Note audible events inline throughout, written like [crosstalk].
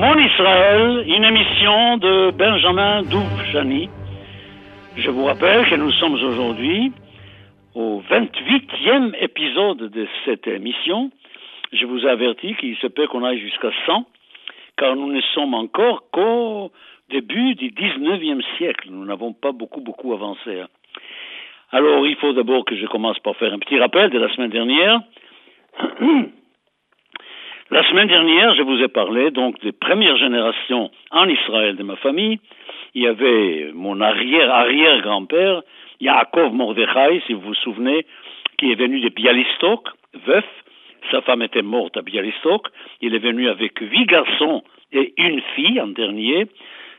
Mon Israël, une émission de Benjamin Douvjani. Je vous rappelle que nous sommes aujourd'hui au 28e épisode de cette émission. Je vous avertis qu'il se peut qu'on aille jusqu'à 100, car nous ne sommes encore qu'au début du 19e siècle. Nous n'avons pas beaucoup, beaucoup avancé. Hein. Alors, il faut d'abord que je commence par faire un petit rappel de la semaine dernière. [clears throat] La semaine dernière, je vous ai parlé donc des premières générations en Israël de ma famille. Il y avait mon arrière-arrière-grand-père, Yaakov Mordechai, si vous vous souvenez, qui est venu de Bialystok, veuf. Sa femme était morte à Bialystok. Il est venu avec huit garçons et une fille en dernier.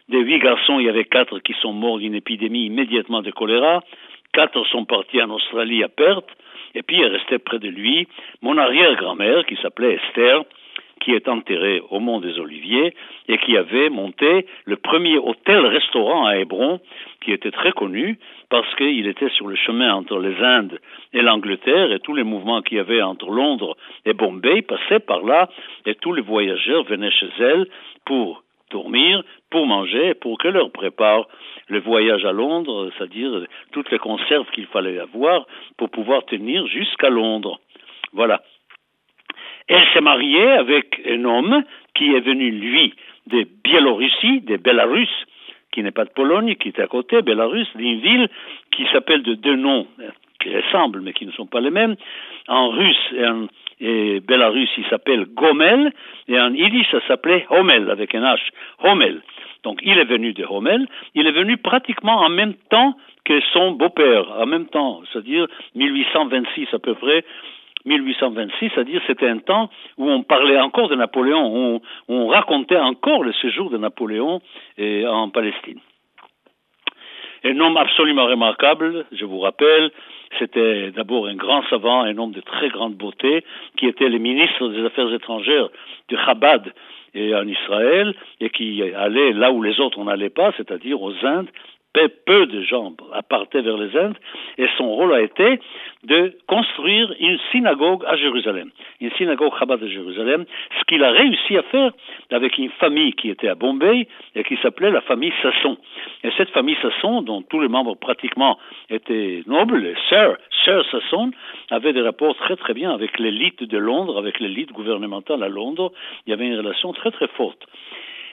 Des huit garçons, il y avait quatre qui sont morts d'une épidémie immédiatement de choléra. Quatre sont partis en Australie à perte. Et puis il restait près de lui mon arrière-grand-mère qui s'appelait Esther, qui est enterré au Mont des Oliviers et qui avait monté le premier hôtel-restaurant à Hébron, qui était très connu parce qu'il était sur le chemin entre les Indes et l'Angleterre et tous les mouvements qu'il y avait entre Londres et Bombay passaient par là et tous les voyageurs venaient chez elle pour dormir, pour manger, pour que leur prépare le voyage à Londres, c'est-à-dire toutes les conserves qu'il fallait avoir pour pouvoir tenir jusqu'à Londres. Voilà. Elle s'est mariée avec un homme qui est venu, lui, de Biélorussie, de Bélarus, qui n'est pas de Pologne, qui est à côté, Bélarus, d'une ville qui s'appelle de deux noms qui ressemblent mais qui ne sont pas les mêmes. En russe et en et Bélarus, il s'appelle Gomel, et en yiddish, ça s'appelait Homel, avec un H, Homel. Donc il est venu de Homel, il est venu pratiquement en même temps que son beau-père, en même temps, c'est-à-dire 1826 à peu près, 1826, c'est-à-dire c'était un temps où on parlait encore de Napoléon, où on, racontait encore le séjour de Napoléon eh, en Palestine. Un homme absolument remarquable, je vous rappelle, c'était d'abord un grand savant, un homme de très grande beauté, qui était le ministre des Affaires étrangères de Chabad et en Israël, et qui allait là où les autres n'allaient pas, c'est-à-dire aux Indes, peu de gens partaient vers les Indes, et son rôle a été de construire une synagogue à Jérusalem, une synagogue Chabad à Jérusalem, ce qu'il a réussi à faire avec une famille qui était à Bombay et qui s'appelait la famille Sasson. Et cette famille Sasson, dont tous les membres pratiquement étaient nobles, les Sir, Sir Sasson, avait des rapports très très bien avec l'élite de Londres, avec l'élite gouvernementale à Londres. Il y avait une relation très très forte.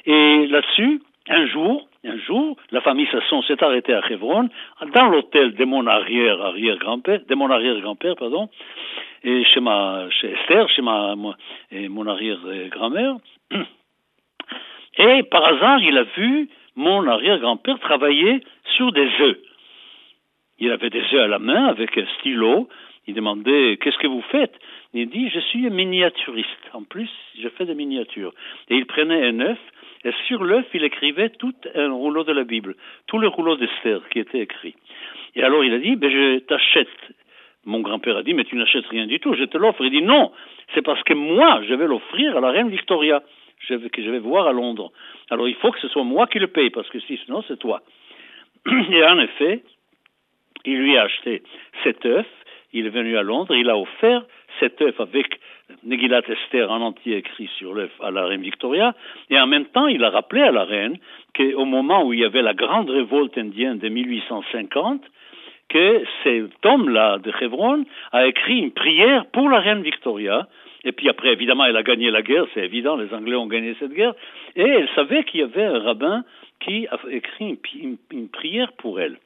Et là-dessus, un jour, un jour, la famille Sasson s'est arrêtée à Hebron, dans l'hôtel de mon arrière arrière grand-père, de mon arrière grand-père, pardon, et chez ma, chez Esther, chez ma, et mon arrière grand-mère. [clears throat] Et par hasard, il a vu mon arrière grand-père travailler sur des œufs. Il avait des œufs à la main avec un stylo. Il demandait qu'est-ce que vous faites? Il dit je suis un miniaturiste. En plus, je fais des miniatures. Et il prenait un œuf et sur l'œuf, il écrivait tout un rouleau de la Bible, tout le rouleau d'Esther qui était écrit. Et alors il a dit, ben, je t'achète. Mon grand-père a dit, mais tu n'achètes rien du tout, je te l'offre. Il dit, non, c'est parce que moi, je vais l'offrir à la reine Victoria, que je vais voir à Londres. Alors il faut que ce soit moi qui le paye, parce que sinon, c'est toi. [clears throat] Et en effet, il lui a acheté cet œuf, il est venu à Londres, il a offert cet œuf avec Negilat Esther en entier écrit sur l'œuf à la reine Victoria, et en même temps, il a rappelé à la reine qu'au moment où il y avait la grande révolte indienne de 1850, que cet homme-là de Hebron a écrit une prière pour la reine Victoria, et puis après, évidemment, elle a gagné la guerre, c'est évident, les Anglais ont gagné cette guerre, et elle savait qu'il y avait un rabbin qui a écrit une prière pour elle.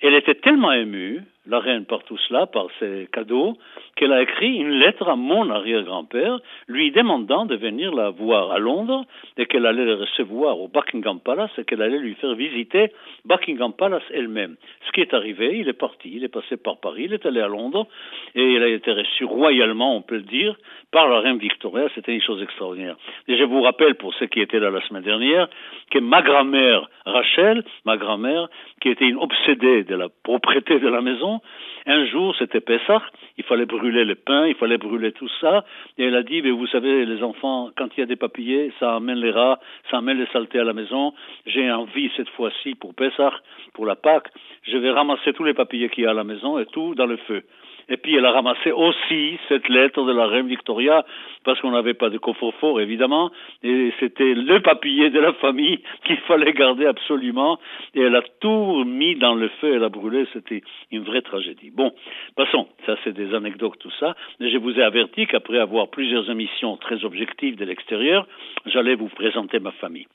Elle était tellement émue la reine par tout cela, par ses cadeaux, qu'elle a écrit une lettre à mon arrière-grand-père, lui demandant de venir la voir à Londres et qu'elle allait le recevoir au Buckingham Palace et qu'elle allait lui faire visiter Buckingham Palace elle-même. Ce qui est arrivé, il est parti, il est passé par Paris, il est allé à Londres et il a été reçu royalement, on peut le dire, par la reine Victoria. C'était une chose extraordinaire. Et je vous rappelle, pour ceux qui étaient là la semaine dernière, que ma grand-mère Rachel, ma grand-mère, qui était une obsédée de la propriété de la maison, un jour, c'était Pessah, il fallait brûler le pain, il fallait brûler tout ça. Et elle a dit, mais vous savez, les enfants, quand il y a des papiers, ça amène les rats, ça amène les saletés à la maison. J'ai envie cette fois-ci pour Pessah, pour la Pâque, je vais ramasser tous les papiers qu'il y a à la maison et tout dans le feu. Et puis elle a ramassé aussi cette lettre de la reine Victoria, parce qu'on n'avait pas de coffre-fort évidemment, et c'était le papier de la famille [laughs] qu'il fallait garder absolument, et elle a tout mis dans le feu, elle a brûlé, c'était une vraie tragédie. Bon, passons, ça c'est des anecdotes, tout ça, mais je vous ai averti qu'après avoir plusieurs émissions très objectives de l'extérieur, j'allais vous présenter ma famille.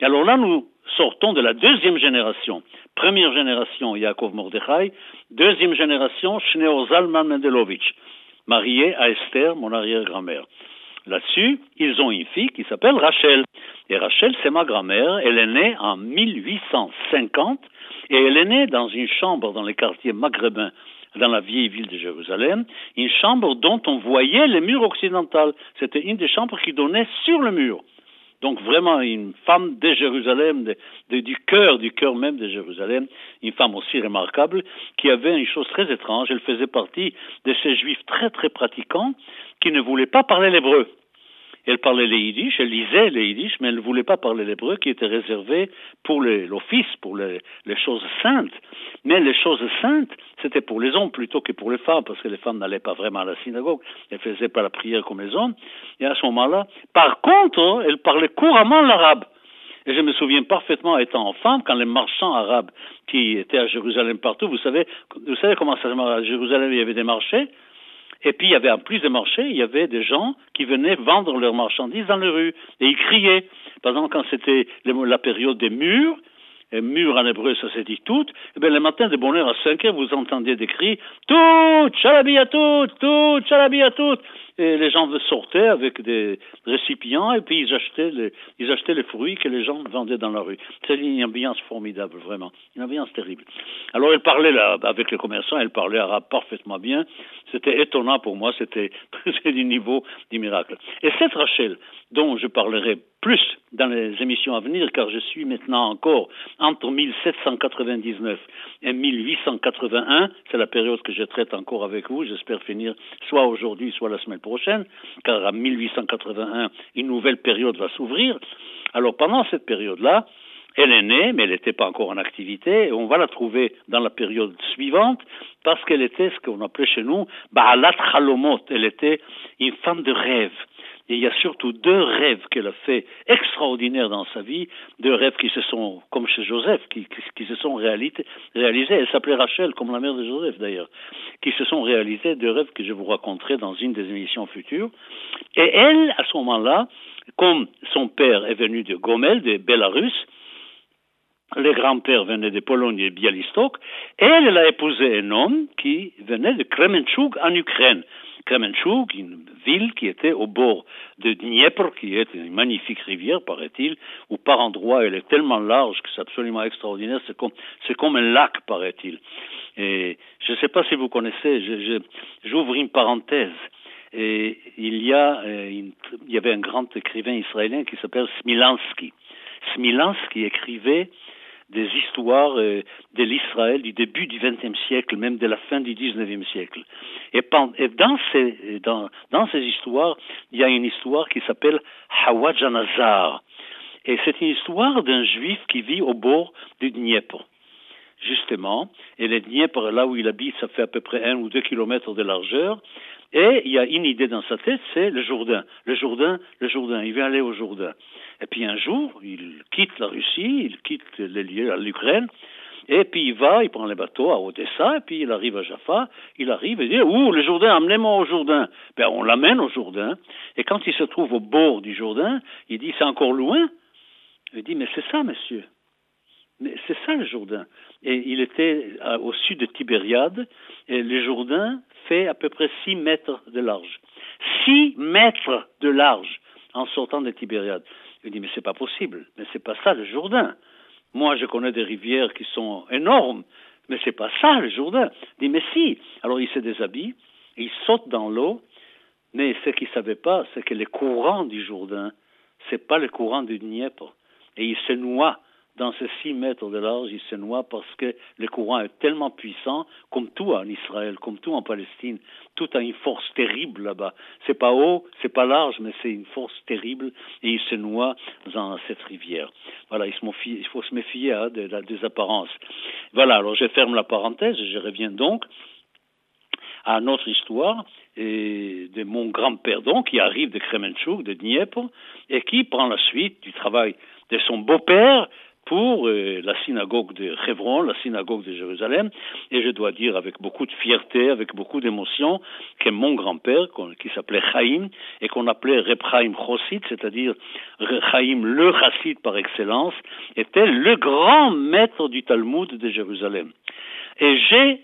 Alors là, nous sortons de la deuxième génération. Première génération, Yaakov Mordechai. Deuxième génération, Shneur Zalman Mendelovitch, marié à Esther, mon arrière-grand-mère. Là-dessus, ils ont une fille qui s'appelle Rachel. Et Rachel, c'est ma grand-mère. Elle est née en 1850 et elle est née dans une chambre dans les quartiers maghrébins dans la vieille ville de Jérusalem, une chambre dont on voyait les murs occidentaux. C'était une des chambres qui donnait sur le mur. Donc vraiment une femme de Jérusalem, du cœur, du cœur même de Jérusalem, une femme aussi remarquable, qui avait une chose très étrange, elle faisait partie de ces juifs très très pratiquants qui ne voulaient pas parler l'hébreu. Elle parlait les yiddish, elle lisait les yiddish, mais elle ne voulait pas parler l'hébreu qui était réservé pour l'office, pour les, choses saintes. Mais les choses saintes, c'était pour les hommes plutôt que pour les femmes, parce que les femmes n'allaient pas vraiment à la synagogue, elles ne faisaient pas la prière comme les hommes. Et à ce moment-là, par contre, elle parlait couramment l'arabe. Et je me souviens parfaitement, étant enfant, quand les marchands arabes qui étaient à Jérusalem partout, vous savez, vous savez comment ça à Jérusalem, il y avait des marchés, et puis il y avait en plus des marchés, il y avait des gens qui venaient vendre leurs marchandises dans les rues et ils criaient. Par exemple, quand c'était la période des murs, et mur en hébreu, ça s'est dit tout, et eh bien le matin de bonheur à 5 heures, vous entendiez des cris Tout, chalabi à tout, tout, chalabi à tout. Et les gens sortaient avec des récipients et puis ils achetaient les, ils achetaient les fruits que les gens vendaient dans la rue. C'est une ambiance formidable, vraiment. Une ambiance terrible. Alors elle parlait là, avec les commerçants, elle parlait arabe parfaitement bien. C'était étonnant pour moi, c'était [laughs] du niveau du miracle. Et cette Rachel, dont je parlerai plus dans les émissions à venir, car je suis maintenant encore entre 1799 et 1881, c'est la période que je traite encore avec vous, j'espère finir soit aujourd'hui, soit la semaine prochaine, car à 1881, une nouvelle période va s'ouvrir. Alors pendant cette période-là, elle est née, mais elle n'était pas encore en activité, et on va la trouver dans la période suivante, parce qu'elle était ce qu'on appelait chez nous Ba'alat Halomot, elle était une femme de rêve. Et il y a surtout deux rêves qu'elle a fait extraordinaires dans sa vie, deux rêves qui se sont, comme chez Joseph, qui, se sont réalisés. Elle s'appelait Rachel, comme la mère de Joseph d'ailleurs, qui se sont réalisés, deux rêves que je vous raconterai dans une des émissions futures. Et elle, à ce moment-là, comme son père est venu de Gomel, de Belarus, les grands-pères venaient de Pologne et Bialystok, elle, elle a épousé un homme qui venait de Kremenchuk en Ukraine. Kremenchuk, une ville qui était au bord de Dniepr, qui est une magnifique rivière, paraît-il, où par endroits elle est tellement large que c'est absolument extraordinaire, c'est comme, c'est comme un lac, paraît-il. Et je ne sais pas si vous connaissez, j'ouvre une parenthèse. Et il y a, euh, il y avait un grand écrivain israélien qui s'appelle Smilansky. Smilansky écrivait des histoires euh, de l'Israël du début du XXe siècle, même de la fin du XIXe siècle. Et, dans, ces, histoires, il y a une histoire qui s'appelle Hawajanazar. Et c'est une histoire d'un juif qui vit au bord du Dniepr justement. Et le Dniepr, là où il habite, ça fait à peu près un ou deux kilomètres de largeur. Et il y a une idée dans sa tête, c'est le Jourdain. Le Jourdain, le Jourdain. Il veut aller au Jourdain. Et puis un jour, il quitte la Russie, il quitte les l'Ukraine, et puis il va, il prend les bateaux à Odessa, et puis il arrive à Jaffa, il arrive et dit Ouh, le Jourdain, amenez-moi au Jourdain. Ben, on l'amène au Jourdain, et quand il se trouve au bord du Jourdain, il dit C'est encore loin Il dit Mais c'est ça, monsieur. Mais c'est ça le Jourdain. Et il était au sud de Tibériade, et le Jourdain fait à peu près 6 mètres de large. 6 mètres de large en sortant de Tibériade. Il dit, mais c'est pas possible, mais c'est pas ça le Jourdain. Moi, je connais des rivières qui sont énormes, mais c'est pas ça le Jourdain. Il dit, mais si. Alors il se déshabille, il saute dans l'eau, mais ce qu'il savait pas, c'est que les courants du Jourdain, c'est pas le courant du Dniepr. Et il se noie dans ces 6 mètres de large, il se noie parce que le courant est tellement puissant, comme tout en Israël, comme tout en Palestine. Tout a une force terrible là-bas. C'est pas haut, c'est pas large, mais c'est une force terrible et il se noie dans cette rivière. Voilà, il, faut se méfier hein, des, des apparences. Voilà, alors je ferme la parenthèse, je reviens donc à notre histoire et de mon grand-père donc qui arrive de Kremenchuk, de Dniepr, et qui prend la suite du travail de son beau-père pour euh, la synagogue de Hebron, la synagogue de Jérusalem, et je dois dire avec beaucoup de fierté, avec beaucoup d'émotion, que mon grand-père, qui s'appelait Chaim, et qu'on appelait Reb Chaim c'est-à-dire Chaim le Chassid par excellence, était le grand maître du Talmud de Jérusalem. Et j'ai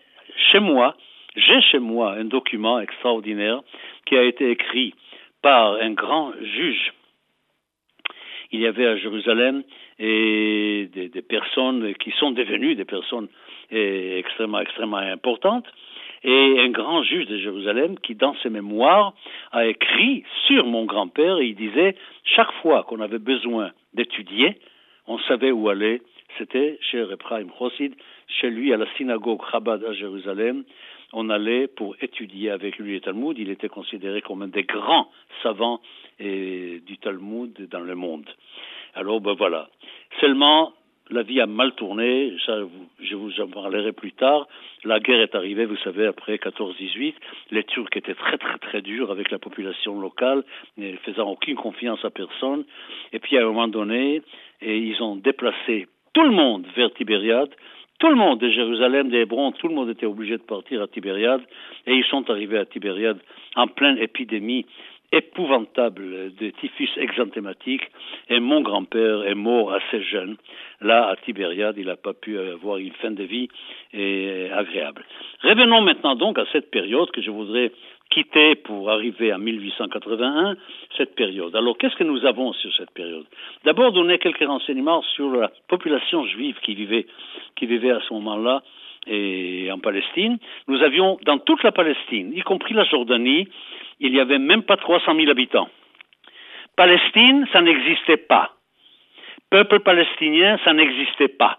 chez moi j'ai chez moi un document extraordinaire qui a été écrit par un grand juge. Il y avait à Jérusalem et des, personnes qui sont devenues des personnes eh, extrêmement, extrêmement importantes, et un grand juge de Jérusalem qui, dans ses mémoires, a écrit sur mon grand-père, et il disait, chaque fois qu'on avait besoin d'étudier, on savait où aller, c'était chez Ephraim Chossid, chez lui à la synagogue Chabad à Jérusalem, on allait pour étudier avec lui le Talmud. Il était considéré comme un des grands savants du Talmud dans le monde. Alors, ben voilà. Seulement, la vie a mal tourné, je vous en parlerai plus tard. La guerre est arrivée, vous savez, après 14-18. Les Turcs étaient très très très durs avec la population locale, ne faisant aucune confiance à personne. Et puis à un moment donné, ils ont déplacé tout le monde vers Tibériade tout le monde de Jérusalem, d'Hébron, tout le monde était obligé de partir à Tibériade et ils sont arrivés à Tibériade en pleine épidémie épouvantable de typhus exanthématique et mon grand-père est mort assez jeune. Là, à Tibériade, il n'a pas pu avoir une fin de vie agréable. Revenons maintenant donc à cette période que je voudrais quitter pour arriver à 1881, cette période. Alors, qu'est-ce que nous avons sur cette période? D'abord, donner quelques renseignements sur la population juive qui vivait, qui vivait à ce moment-là et en Palestine. Nous avions dans toute la Palestine, y compris la Jordanie, il n'y avait même pas 300 000 habitants. Palestine, ça n'existait pas. Peuple palestinien, ça n'existait pas.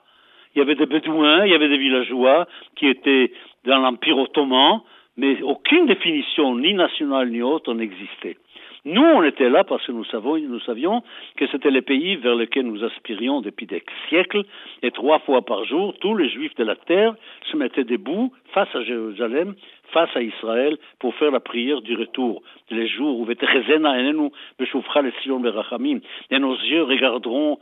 Il y avait des Bédouins, il y avait des villageois qui étaient dans l'Empire ottoman, mais aucune définition, ni nationale ni autre, n'existait. Nous, on était là parce que nous, nous savions que c'était les pays vers lesquels nous aspirions depuis des siècles, et trois fois par jour, tous les juifs de la terre se mettaient debout face à Jérusalem face à Israël pour faire la prière du retour. Les jours où et nos yeux regarderont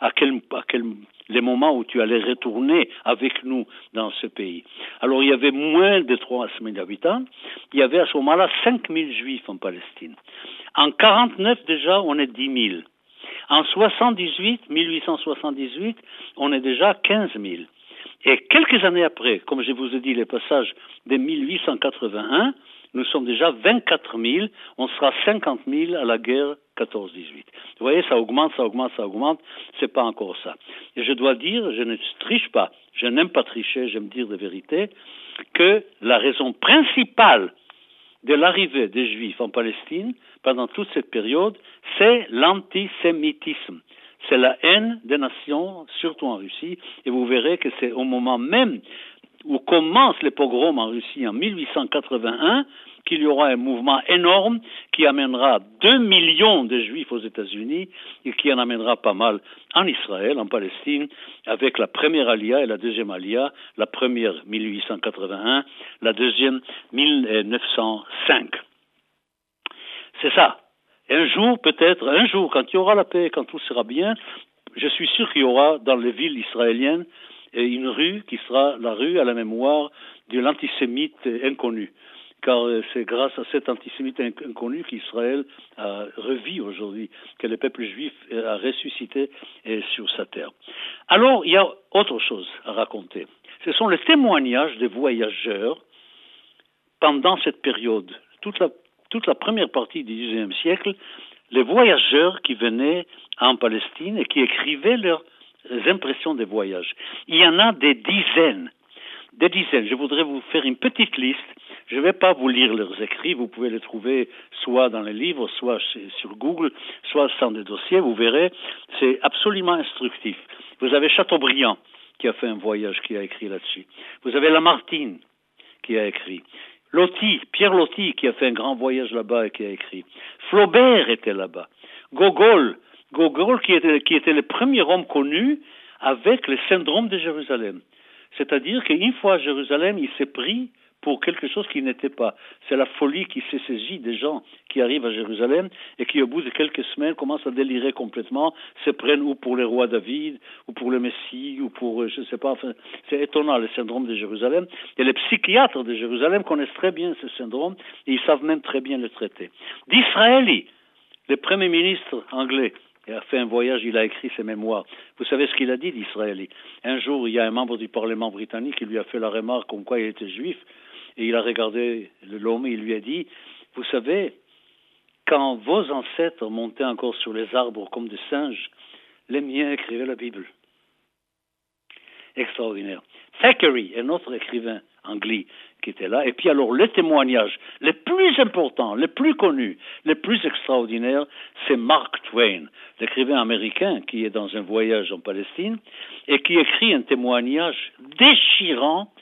à, quel, à quel, les moments où tu allais retourner avec nous dans ce pays. Alors il y avait moins de 3 000 habitants, il y avait à ce moment-là 5 000 juifs en Palestine. En 49 déjà, on est 10 000. En 78, 1878, on est déjà 15 000. Et quelques années après, comme je vous ai dit, le passage de 1881, nous sommes déjà 24 000, on sera 50 000 à la guerre 14-18. Vous voyez, ça augmente, ça augmente, ça augmente, c'est pas encore ça. Et je dois dire, je ne triche pas, je n'aime pas tricher, j'aime dire de vérité, que la raison principale de l'arrivée des Juifs en Palestine pendant toute cette période, c'est l'antisémitisme c'est la haine des nations, surtout en Russie, et vous verrez que c'est au moment même où commencent les pogroms en Russie en 1881 qu'il y aura un mouvement énorme qui amènera 2 millions de juifs aux États-Unis et qui en amènera pas mal en Israël, en Palestine, avec la première alia et la deuxième alia, la première 1881, la deuxième 1905. C'est ça. Un jour, peut-être, un jour, quand il y aura la paix, quand tout sera bien, je suis sûr qu'il y aura dans les villes israéliennes une rue qui sera la rue à la mémoire de l'antisémite inconnu. Car euh, c'est grâce à cet antisémite inconnu qu'Israël a revu aujourd'hui, que le peuple juif a ressuscité sur sa terre. Alors, il y a autre chose à raconter. Ce sont les témoignages des voyageurs pendant cette période. Toute la toute la première partie du XIXe siècle, les voyageurs qui venaient en Palestine et qui écrivaient leurs impressions des voyages. Il y en a des dizaines, des dizaines. Je voudrais vous faire une petite liste. Je ne vais pas vous lire leurs écrits, vous pouvez les trouver soit dans les livres, soit sur Google, soit dans des dossiers, vous verrez, c'est absolument instructif. Vous avez Chateaubriand qui a fait un voyage, qui a écrit là-dessus. Vous avez Lamartine qui a écrit. Loti, Pierre Loti qui a fait un grand voyage là-bas et qui a écrit. Flaubert était là-bas. Gogol, Gogol qui était, qui était le premier homme connu avec le syndrome de Jérusalem. C'est-à-dire qu'une fois à Jérusalem, il s'est pris pour quelque chose qui n'était pas. C'est la folie qui s'est saisie des gens qui arrivent à Jérusalem et qui, au bout de quelques semaines, commencent à délirer complètement, se prennent ou pour le roi David, ou pour le Messie, ou pour, euh, je ne sais pas, enfin, c'est étonnant le syndrome de Jérusalem. Et les psychiatres de Jérusalem connaissent très bien ce syndrome et ils savent même très bien le traiter. D'Israéli, le premier ministre anglais, il a fait un voyage, il a écrit ses mémoires. Vous savez ce qu'il a dit d'Israéli? Un jour, il y a un membre du Parlement britannique qui lui a fait la remarque comme quoi il était juif, et il a regardé l'homme et il lui a dit, vous savez, quand vos ancêtres montaient encore sur les arbres comme des singes, les miens écrivaient la Bible. Extraordinaire. Thackeray, un autre écrivain anglais qui était là, et puis alors le témoignage le plus important, le plus connu, le plus extraordinaire, c'est Mark Twain, l'écrivain américain qui est dans un voyage en Palestine et qui écrit un témoignage déchirant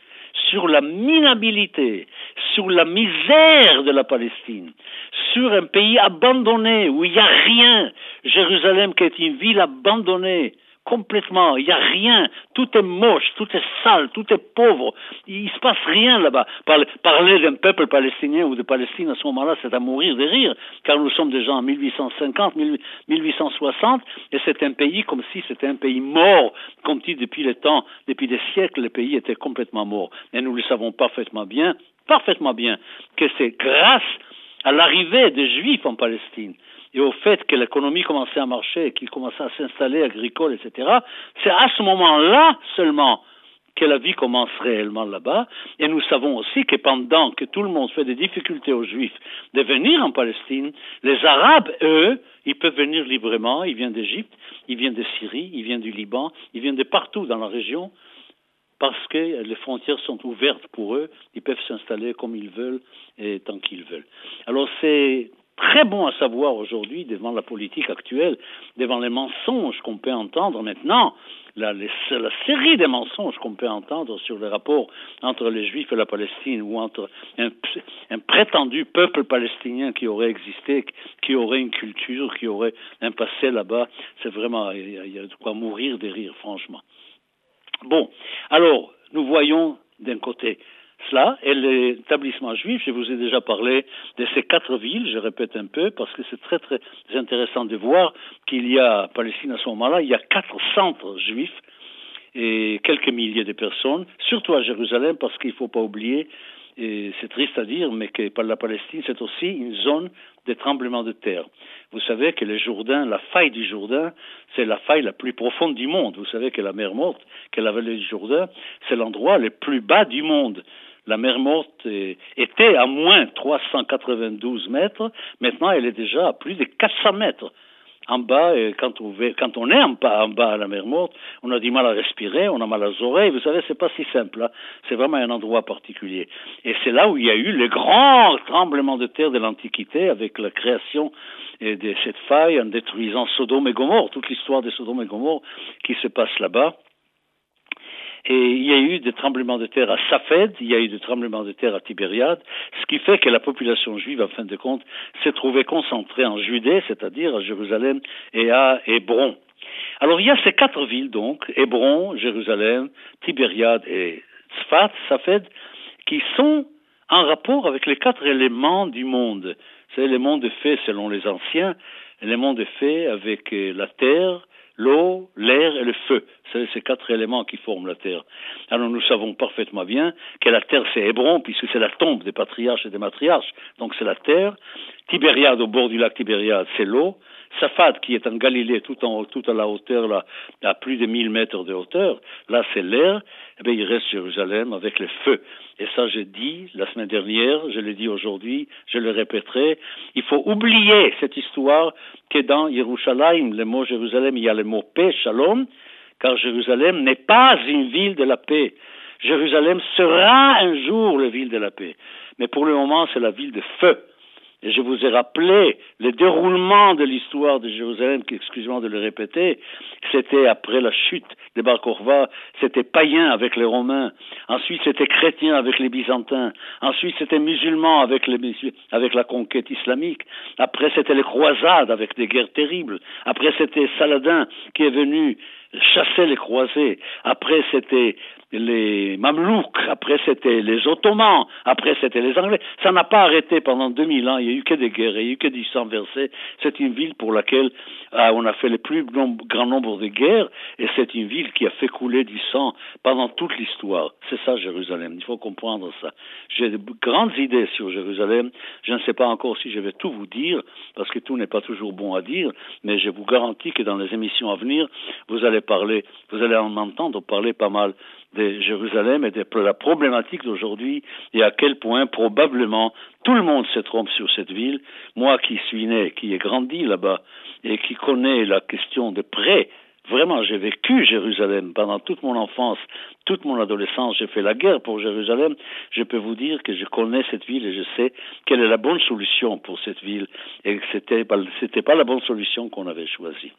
sur la minabilité, sur la misère de la Palestine, sur un pays abandonné où il n'y a rien. Jérusalem qui est une ville abandonnée, complètement, il n'y a rien, tout est moche, tout est sale, tout est pauvre, il ne se passe rien là-bas. Parler d'un peuple palestinien ou de Palestine à ce moment-là, c'est à mourir de rire, car nous sommes déjà en 1850, 1860, et c'est un pays comme si c'était un pays mort, comme dit depuis les temps, depuis des siècles, le pays était complètement mort. Et nous le savons parfaitement bien, parfaitement bien, que c'est grâce à l'arrivée des Juifs en Palestine et au fait que l'économie commençait à marcher, qu'il commençait à s'installer agricole, etc., c'est à ce moment-là seulement que la vie commence réellement là-bas. Et nous savons aussi que pendant que tout le monde fait des difficultés aux Juifs de venir en Palestine, les Arabes, eux, ils peuvent venir librement. Ils viennent d'Égypte, ils viennent de Syrie, ils viennent du Liban, ils viennent de partout dans la région parce que les frontières sont ouvertes pour eux, ils peuvent s'installer comme ils veulent et tant qu'ils veulent. Alors c'est très bon à savoir aujourd'hui, devant la politique actuelle, devant les mensonges qu'on peut entendre maintenant, la, série des mensonges qu'on peut entendre sur les rapports entre les Juifs et la Palestine, ou entre un, prétendu peuple palestinien qui aurait existé, qui aurait une culture, qui aurait un passé là-bas, c'est vraiment, il y, a, il y a de quoi mourir de rire, franchement. Bon, alors, nous voyons d'un côté cela et l'établissement juif. Je vous ai déjà parlé de ces quatre villes, je répète un peu, parce que c'est très très intéressant de voir qu'il y a, à Palestine à ce moment-là, il y a quatre centres juifs et quelques milliers de personnes, surtout à Jérusalem, parce qu'il ne faut pas oublier, et c'est triste à dire, mais que la Palestine, c'est aussi une zone de tremblement de terre. Vous savez que le Jourdain, la faille du Jourdain, c'est la faille la plus profonde du monde. Vous savez que la mer morte, que la vallée du Jourdain, c'est l'endroit le plus bas du monde. La mer morte était à moins 392 mètres. Maintenant, elle est déjà à plus de 400 mètres en bas, et quand on, quand on est en bas, à la mer morte, on a du mal à respirer, on a mal aux oreilles. Vous savez, c'est pas si simple. Hein. C'est vraiment un endroit particulier. Et c'est là où il y a eu le grand tremblement de terre de l'Antiquité, avec la création de cette faille en détruisant Sodome et Gomorre, toute l'histoire de Sodome et Gomorre qui se passe là-bas. Et il y a eu des tremblements de terre à Safed, il y a eu des tremblements de terre à Tibériade, ce qui fait que la population juive, en fin de compte, s'est trouvée concentrée en Judée, c'est-à-dire à Jérusalem et à Hébron. Alors il y a ces quatre villes, donc, Hébron, Jérusalem, Tibériade et Sfat, Safed, qui sont en rapport avec les quatre éléments du monde. C'est les mondes faits selon les anciens, les mondes faits avec la terre, l'eau, l'air et le feu. C'est ces quatre éléments qui forment la terre. Alors nous savons parfaitement bien que la terre c'est Hébron, puisque c'est la tombe des patriarches et des matriarches. Donc c'est la terre. Tibériade, au bord du lac Tibériade, c'est l'eau. Safad, qui est en Galilée, tout en tout à la hauteur, là, à plus de 1000 mètres de hauteur, là c'est l'air. Eh bien, il reste Jérusalem avec le feu. Et ça, j'ai dit la semaine dernière, je l'ai dit aujourd'hui, je le répéterai. Il faut oublier cette histoire que dans Yerushalayim, le mot Jérusalem, il y a le mot paix, shalom, car Jérusalem n'est pas une ville de la paix. Jérusalem sera un jour la ville de la paix. Mais pour le moment, c'est la ville de feu. Je vous ai rappelé le déroulement de l'histoire de Jérusalem, excusez-moi de le répéter, c'était après la chute de Bar Korva, c'était païen avec les Romains, ensuite c'était chrétien avec les Byzantins, ensuite c'était musulman avec la conquête islamique, après c'était les croisades avec des guerres terribles, après c'était Saladin qui est venu chasser les croisés, après c'était les Mamelouks, après c'était les Ottomans, après c'était les Anglais. Ça n'a pas arrêté pendant 2000 ans, il n'y a eu que des guerres, il n'y a eu que du sang versé. C'est une ville pour laquelle euh, on a fait le plus grand nombre de guerres, et c'est une ville qui a fait couler du sang pendant toute l'histoire. C'est ça Jérusalem, il faut comprendre ça. J'ai de grandes idées sur Jérusalem, je ne sais pas encore si je vais tout vous dire, parce que tout n'est pas toujours bon à dire, mais je vous garantis que dans les émissions à venir, vous allez parler, vous allez en entendre parler pas mal de Jérusalem et de la problématique d'aujourd'hui et à quel point probablement tout le monde se trompe sur cette ville. Moi qui suis né, qui ai grandi là-bas et qui connais la question de près, Vraiment, j'ai vécu Jérusalem pendant toute mon enfance, toute mon adolescence. J'ai fait la guerre pour Jérusalem. Je peux vous dire que je connais cette ville et je sais quelle est la bonne solution pour cette ville et que c'était c'était pas la bonne solution qu'on avait choisie.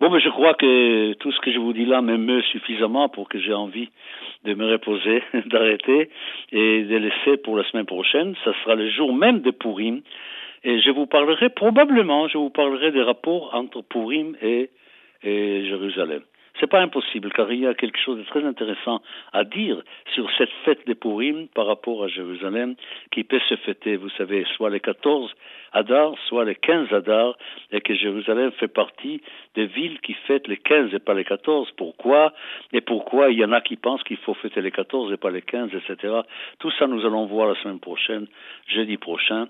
Bon, mais je crois que tout ce que je vous dis là m'émeut suffisamment pour que j'ai envie de me reposer, [laughs] d'arrêter et de laisser pour la semaine prochaine. Ça sera le jour même de Purim. Et je vous parlerai probablement, je vous parlerai des rapports entre Purim et, et Jérusalem. C'est pas impossible, car il y a quelque chose de très intéressant à dire sur cette fête de Purim par rapport à Jérusalem, qui peut se fêter, vous savez, soit les 14 Adar, soit les 15 Adar, et que Jérusalem fait partie des villes qui fêtent les 15 et pas les 14. Pourquoi? Et pourquoi il y en a qui pensent qu'il faut fêter les 14 et pas les 15, etc. Tout ça, nous allons voir la semaine prochaine, jeudi prochain.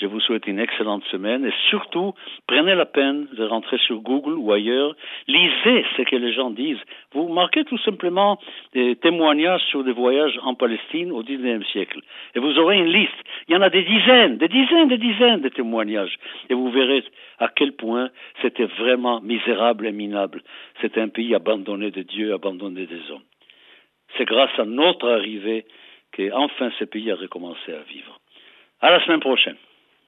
Je vous souhaite une excellente semaine et surtout, prenez la peine de rentrer sur Google ou ailleurs, lisez ce que les gens disent. Vous marquez tout simplement des témoignages sur des voyages en Palestine au XIXe siècle et vous aurez une liste. Il y en a des dizaines, des dizaines, des dizaines de et vous verrez à quel point c'était vraiment misérable et minable. C'est un pays abandonné de Dieu, abandonné des hommes. C'est grâce à notre arrivée qu'enfin ce pays a recommencé à vivre. À la semaine prochaine.